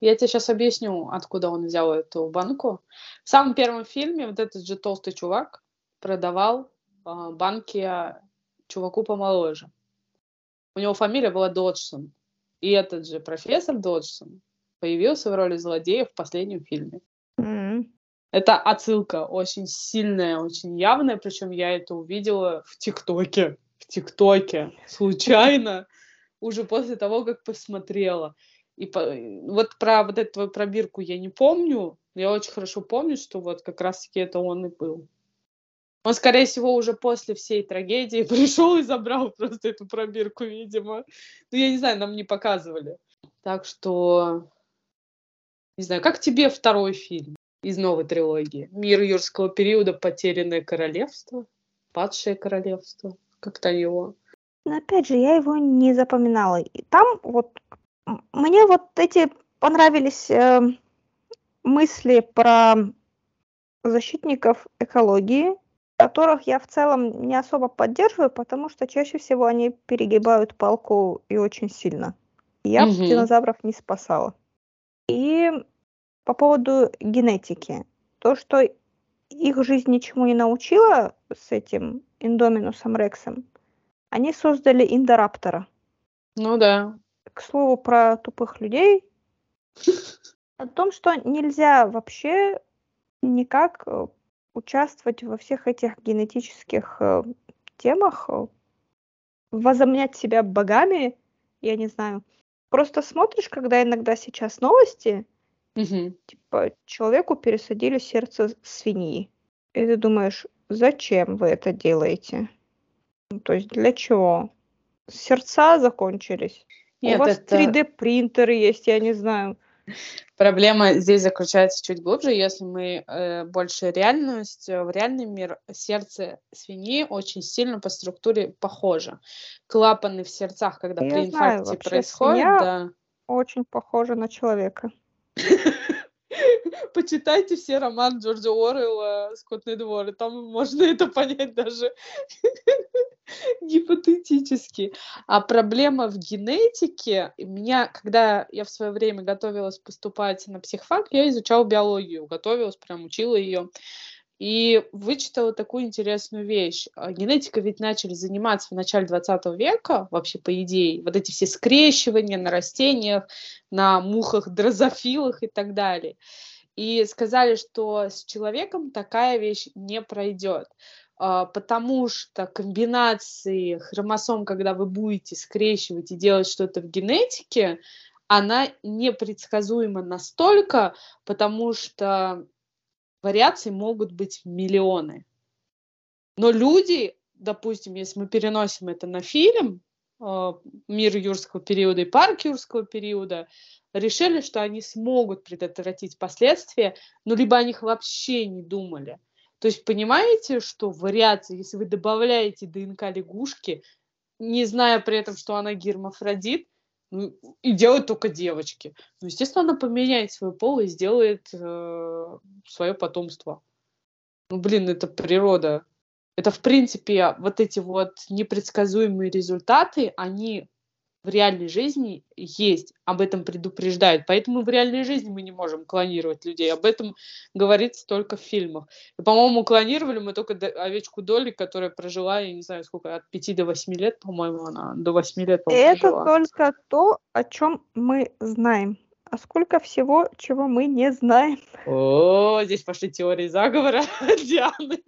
Я тебе сейчас объясню, откуда он взял эту банку. В самом первом фильме вот этот же толстый чувак продавал банке чуваку помоложе. У него фамилия была Доджсон. И этот же профессор Доджсон появился в роли злодея в последнем фильме. Mm-hmm. Это отсылка очень сильная, очень явная, причем я это увидела в ТикТоке. В ТикТоке. Случайно. Уже после того, как посмотрела. И по... вот про вот эту твою пробирку я не помню. Я очень хорошо помню, что вот как раз-таки это он и был. Он, скорее всего, уже после всей трагедии пришел и забрал просто эту пробирку, видимо. Ну, я не знаю, нам не показывали. Так что, не знаю, как тебе второй фильм из новой трилогии? Мир юрского периода, потерянное королевство, падшее королевство, как-то его. Но опять же, я его не запоминала. И там вот мне вот эти понравились э, мысли про защитников экологии, которых я в целом не особо поддерживаю, потому что чаще всего они перегибают палку и очень сильно. Я угу. динозавров не спасала. И по поводу генетики. То, что их жизнь ничему не научила с этим Индоминусом Рексом, они создали Индораптора. Ну да. К слову про тупых людей, о том, что нельзя вообще никак э, участвовать во всех этих генетических э, темах, э, возомнять себя богами, я не знаю. Просто смотришь, когда иногда сейчас новости, Мгм. Типа, человеку пересадили сердце свиньи. И ты думаешь, зачем вы это делаете? Ну, то есть для чего? Сердца закончились. У Нет, вас это 3D принтеры есть, я не знаю. Проблема здесь заключается чуть глубже. Если мы э, больше реальность, э, в реальный мир сердце свиньи очень сильно по структуре похоже. Клапаны в сердцах, когда Я при знаю, инфаркте вообще происходит, да. очень похожа на человека. Почитайте все роман Джорджа Уоррелла «Скотный двор», и там можно это понять даже гипотетически. А проблема в генетике, меня, когда я в свое время готовилась поступать на психфак, я изучала биологию, готовилась, прям учила ее. И вычитала такую интересную вещь. А, Генетикой ведь начали заниматься в начале 20 века, вообще по идее. Вот эти все скрещивания на растениях, на мухах, дрозофилах и так далее. И сказали, что с человеком такая вещь не пройдет, а, потому что комбинации хромосом, когда вы будете скрещивать и делать что-то в генетике, она непредсказуема настолько, потому что вариаций могут быть миллионы. Но люди, допустим, если мы переносим это на фильм, мир юрского периода и парк юрского периода, решили, что они смогут предотвратить последствия, но либо о них вообще не думали. То есть понимаете, что вариации, если вы добавляете ДНК лягушки, не зная при этом, что она гермафродит, ну, и делают только девочки. Ну, естественно, она поменяет свой пол и сделает э, свое потомство. Ну, блин, это природа. Это, в принципе, вот эти вот непредсказуемые результаты, они в реальной жизни есть, об этом предупреждают. Поэтому в реальной жизни мы не можем клонировать людей. Об этом говорится только в фильмах. И, по-моему, клонировали мы только овечку Долли, которая прожила, я не знаю, сколько, от 5 до 8 лет, по-моему, она до 8 лет, И по-моему, это прожила. только то, о чем мы знаем. А сколько всего, чего мы не знаем. О, здесь пошли теории заговора Дианы.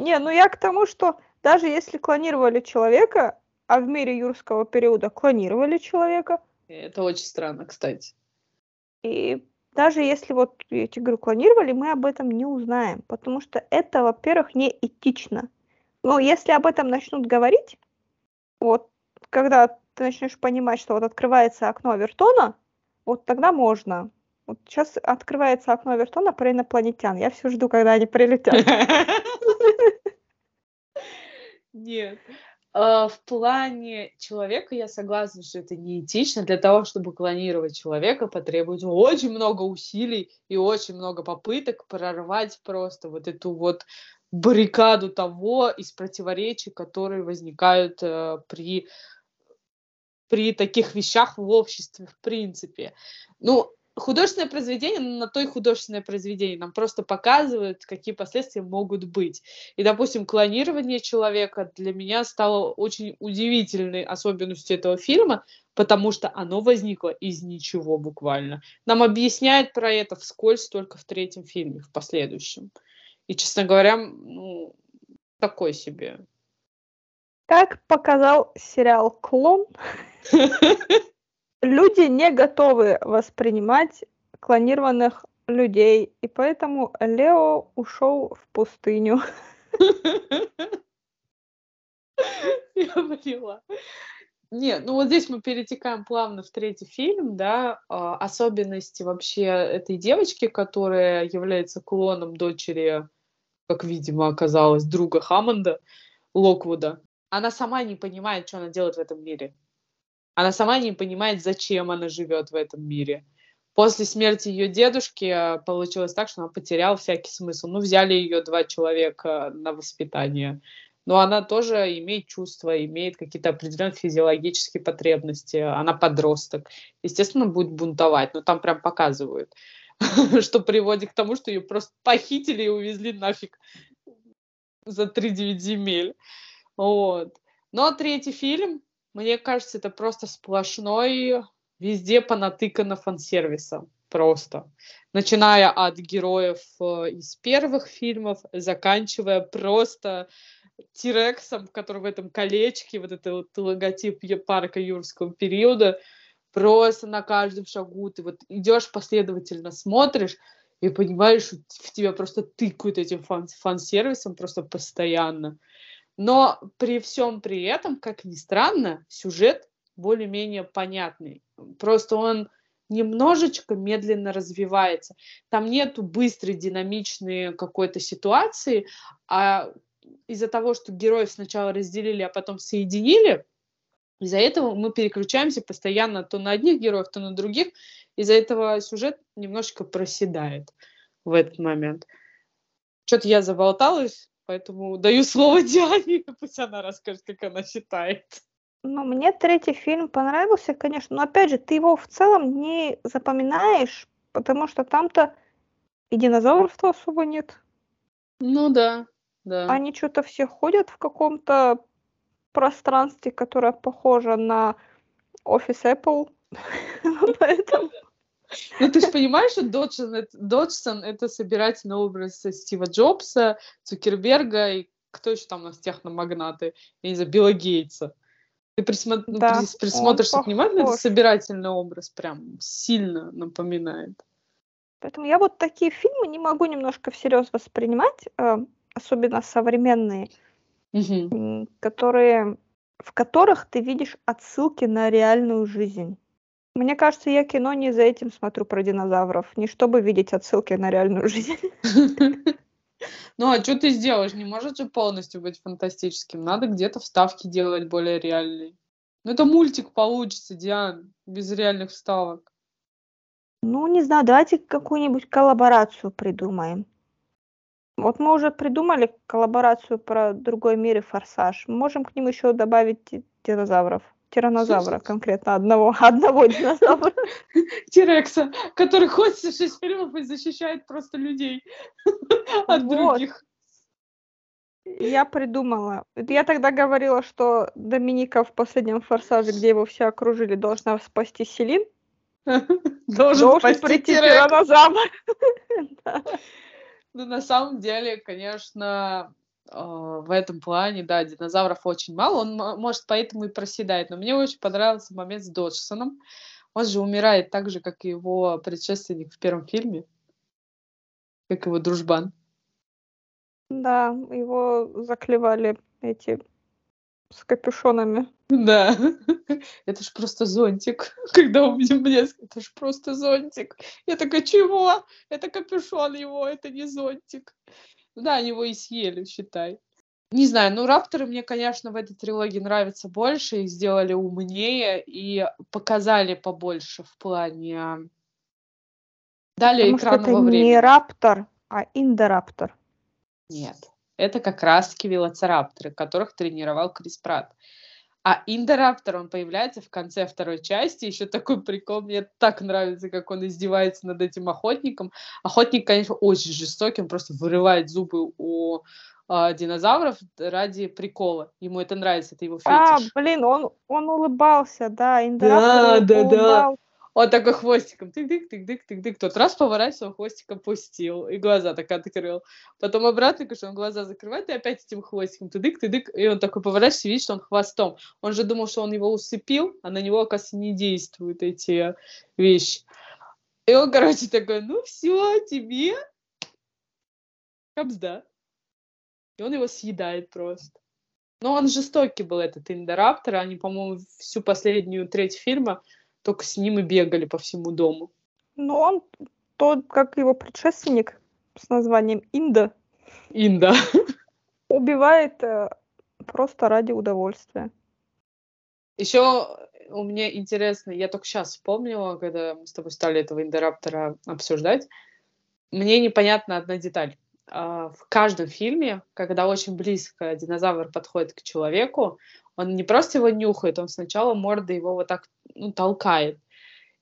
Не, ну я к тому, что даже если клонировали человека, а в мире юрского периода клонировали человека, Это очень странно, кстати. и даже если вот, я тебе говорю, клонировали, мы об этом не узнаем, потому что это, во-первых, не этично. Но если об этом начнут говорить, вот, когда ты начнешь понимать, что вот открывается окно Вертона, вот тогда можно. Вот сейчас открывается окно Вертона про инопланетян. Я все жду, когда они прилетят. Нет. А, В плане человека я согласна, что это неэтично. Для того, чтобы клонировать человека, потребуется очень много усилий и очень много попыток прорвать просто вот эту вот баррикаду того из противоречий, которые возникают э, при, при таких вещах в обществе, в принципе. Ну, художественное произведение, на то и художественное произведение. Нам просто показывают, какие последствия могут быть. И, допустим, клонирование человека для меня стало очень удивительной особенностью этого фильма, потому что оно возникло из ничего буквально. Нам объясняют про это вскользь только в третьем фильме, в последующем. И, честно говоря, ну, такой себе. Как показал сериал «Клон», люди не готовы воспринимать клонированных людей, и поэтому Лео ушел в пустыню. Я поняла. Нет, ну вот здесь мы перетекаем плавно в третий фильм, да, а, особенности вообще этой девочки, которая является клоном дочери, как, видимо, оказалось, друга Хаммонда, Локвуда. Она сама не понимает, что она делает в этом мире. Она сама не понимает, зачем она живет в этом мире. После смерти ее дедушки а, получилось так, что она потеряла всякий смысл. Ну, взяли ее два человека на воспитание. Но она тоже имеет чувства, имеет какие-то определенные физиологические потребности. Она подросток. Естественно, будет бунтовать. Но там прям показывают, что приводит к тому, что ее просто похитили и увезли нафиг за 3-9 земель. Вот. Но третий фильм, мне кажется, это просто сплошной, везде понатыкано фан-сервиса. Просто. Начиная от героев э, из первых фильмов, заканчивая просто Тирексом, который в этом колечке, вот это вот логотип парка юрского периода, просто на каждом шагу ты вот идешь последовательно, смотришь, и понимаешь, в тебя просто тыкают этим фан- фан-сервисом просто постоянно. Но при всем при этом, как ни странно, сюжет более-менее понятный. Просто он немножечко медленно развивается. Там нету быстрой, динамичной какой-то ситуации, а из-за того, что героев сначала разделили, а потом соединили, из-за этого мы переключаемся постоянно то на одних героев, то на других. Из-за этого сюжет немножечко проседает в этот момент. Что-то я заболталась, поэтому даю слово Диане, пусть она расскажет, как она считает. Ну, мне третий фильм понравился, конечно, но опять же, ты его в целом не запоминаешь, потому что там-то и динозавров-то особо нет. Ну да, да. Они что-то все ходят в каком-то пространстве, которое похоже на офис Apple. Поэтому... Ну, ты же понимаешь, что Доджсон Доджсон это собирательный образ Стива Джобса, Цукерберга и кто еще там у нас техномагнаты? Я не знаю, Билла Гейтса. Ты присмо... Ну, да, присмотришься внимательно, это собирательный образ прям сильно напоминает. Поэтому я вот такие фильмы не могу немножко всерьез воспринимать, э, особенно современные, угу. которые, в которых ты видишь отсылки на реальную жизнь. Мне кажется, я кино не за этим смотрю про динозавров, не чтобы видеть отсылки на реальную жизнь. Ну, а что ты сделаешь? Не может же полностью быть фантастическим. Надо где-то вставки делать более реальные. Ну, это мультик получится, Диан, без реальных вставок. Ну, не знаю, давайте какую-нибудь коллаборацию придумаем. Вот мы уже придумали коллаборацию про другой мир и форсаж. Можем к ним еще добавить динозавров. Тиранозавра конкретно, одного, одного динозавра. Тирекса, который ходит в шесть фильмов и защищает просто людей от других. Я придумала. Я тогда говорила, что Доминика в последнем форсаже, где его все окружили, должна спасти Селин. Должен, прийти тиранозавр. Ну, на самом деле, конечно, в этом плане, да, динозавров очень мало, он, может, поэтому и проседает. Но мне очень понравился момент с Доджсоном. Он же умирает так же, как и его предшественник в первом фильме, как его дружбан. Да, его заклевали эти с капюшонами. Да, это ж просто зонтик. Когда у меня блеск, это ж просто зонтик. Я такая, чего? Это капюшон его, это не зонтик. Да, они его и съели, считай. Не знаю, ну рапторы мне, конечно, в этой трилогии нравятся больше, их сделали умнее и показали побольше в плане далее Потому экранного что это времени. не раптор, а индораптор. Нет, это как раз-таки велоцирапторы, которых тренировал Крис Пратт. А Индораптор, он появляется в конце второй части. Еще такой прикол. Мне так нравится, как он издевается над этим охотником. Охотник, конечно, очень жестокий. Он просто вырывает зубы у э, динозавров ради прикола. Ему это нравится, это его а, фетиш. А, блин, он, он улыбался, да. Индораптор да, да, да. Он такой хвостиком тык-дык-тык-дык-тык-дык. Тот раз поворачивался, хвостиком пустил. И глаза так открыл. Потом обратно, конечно, он глаза закрывает и опять этим хвостиком тыдык-тыдык. И он такой поворачивается, видит, что он хвостом. Он же думал, что он его усыпил, а на него, оказывается, не действуют эти вещи. И он, короче, такой, ну все, тебе капсда. И он его съедает просто. Но он жестокий был, этот Индораптор. Они, по-моему, всю последнюю треть фильма только с ним и бегали по всему дому. Ну, он тот, как его предшественник с названием Инда. Инда. Убивает э, просто ради удовольствия. Еще у меня интересно, я только сейчас вспомнила, когда мы с тобой стали этого Индораптора обсуждать, мне непонятна одна деталь. А, в каждом фильме, когда очень близко динозавр подходит к человеку, он не просто его нюхает, он сначала мордой его вот так ну, толкает.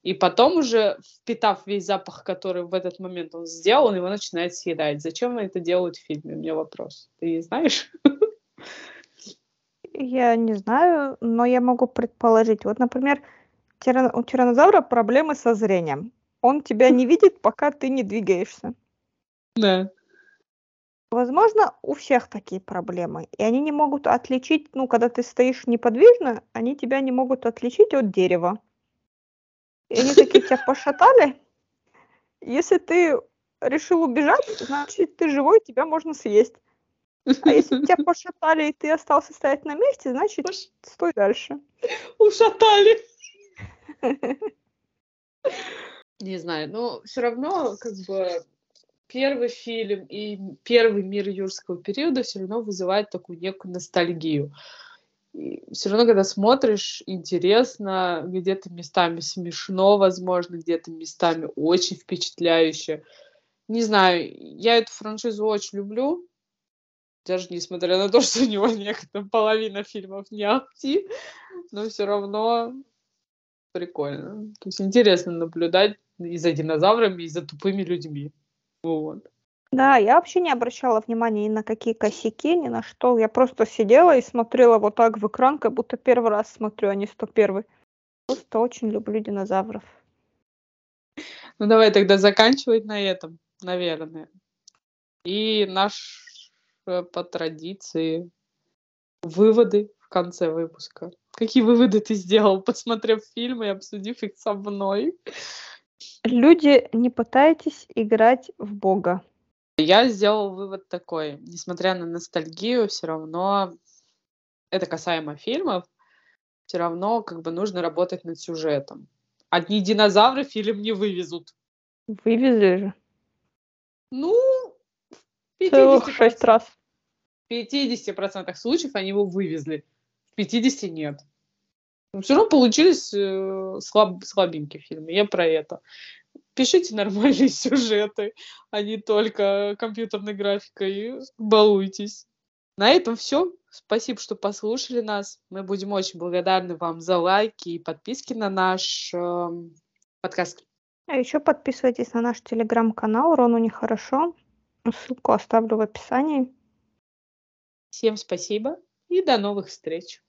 И потом уже, впитав весь запах, который в этот момент он сделал, он его начинает съедать. Зачем это делают в фильме? У меня вопрос. Ты знаешь? Я не знаю, но я могу предположить. Вот, например, тиран... у тиранозавра проблемы со зрением. Он тебя не видит, пока ты не двигаешься. Да. Возможно, у всех такие проблемы. И они не могут отличить, ну, когда ты стоишь неподвижно, они тебя не могут отличить от дерева. и они такие тебя пошатали. Если ты решил убежать, значит, ты живой, тебя можно съесть. А если тебя пошатали, и ты остался стоять на месте, значит, Пош... стой дальше. Ушатали. Не знаю, но все равно, как бы, первый фильм и первый мир юрского периода все равно вызывает такую некую ностальгию. Все равно, когда смотришь, интересно, где-то местами смешно, возможно, где-то местами очень впечатляюще. Не знаю, я эту франшизу очень люблю, даже несмотря на то, что у него некоторая половина фильмов не ахти, но все равно прикольно. То есть интересно наблюдать и за динозаврами, и за тупыми людьми. Вот. Да, я вообще не обращала внимания ни на какие косяки, ни на что. Я просто сидела и смотрела вот так в экран, как будто первый раз смотрю, а не 101. Просто очень люблю динозавров. Ну давай тогда заканчивать на этом, наверное. И наш э, по традиции выводы в конце выпуска. Какие выводы ты сделал, посмотрев фильм и обсудив их со мной? Люди, не пытайтесь играть в Бога. Я сделал вывод такой. Несмотря на ностальгию, все равно, это касаемо фильмов, все равно как бы нужно работать над сюжетом. Одни динозавры фильм не вывезут. Вывезли же. Ну, Целых шесть раз. В 50% случаев они его вывезли. В 50 нет. Но все равно получились э, слаб, слабенькие фильмы. Я про это. Пишите нормальные сюжеты, а не только компьютерной графикой. Балуйтесь. На этом все. Спасибо, что послушали нас. Мы будем очень благодарны вам за лайки и подписки на наш э, подкаст. А еще подписывайтесь на наш телеграм-канал Рону Нехорошо. Ссылку оставлю в описании. Всем спасибо и до новых встреч.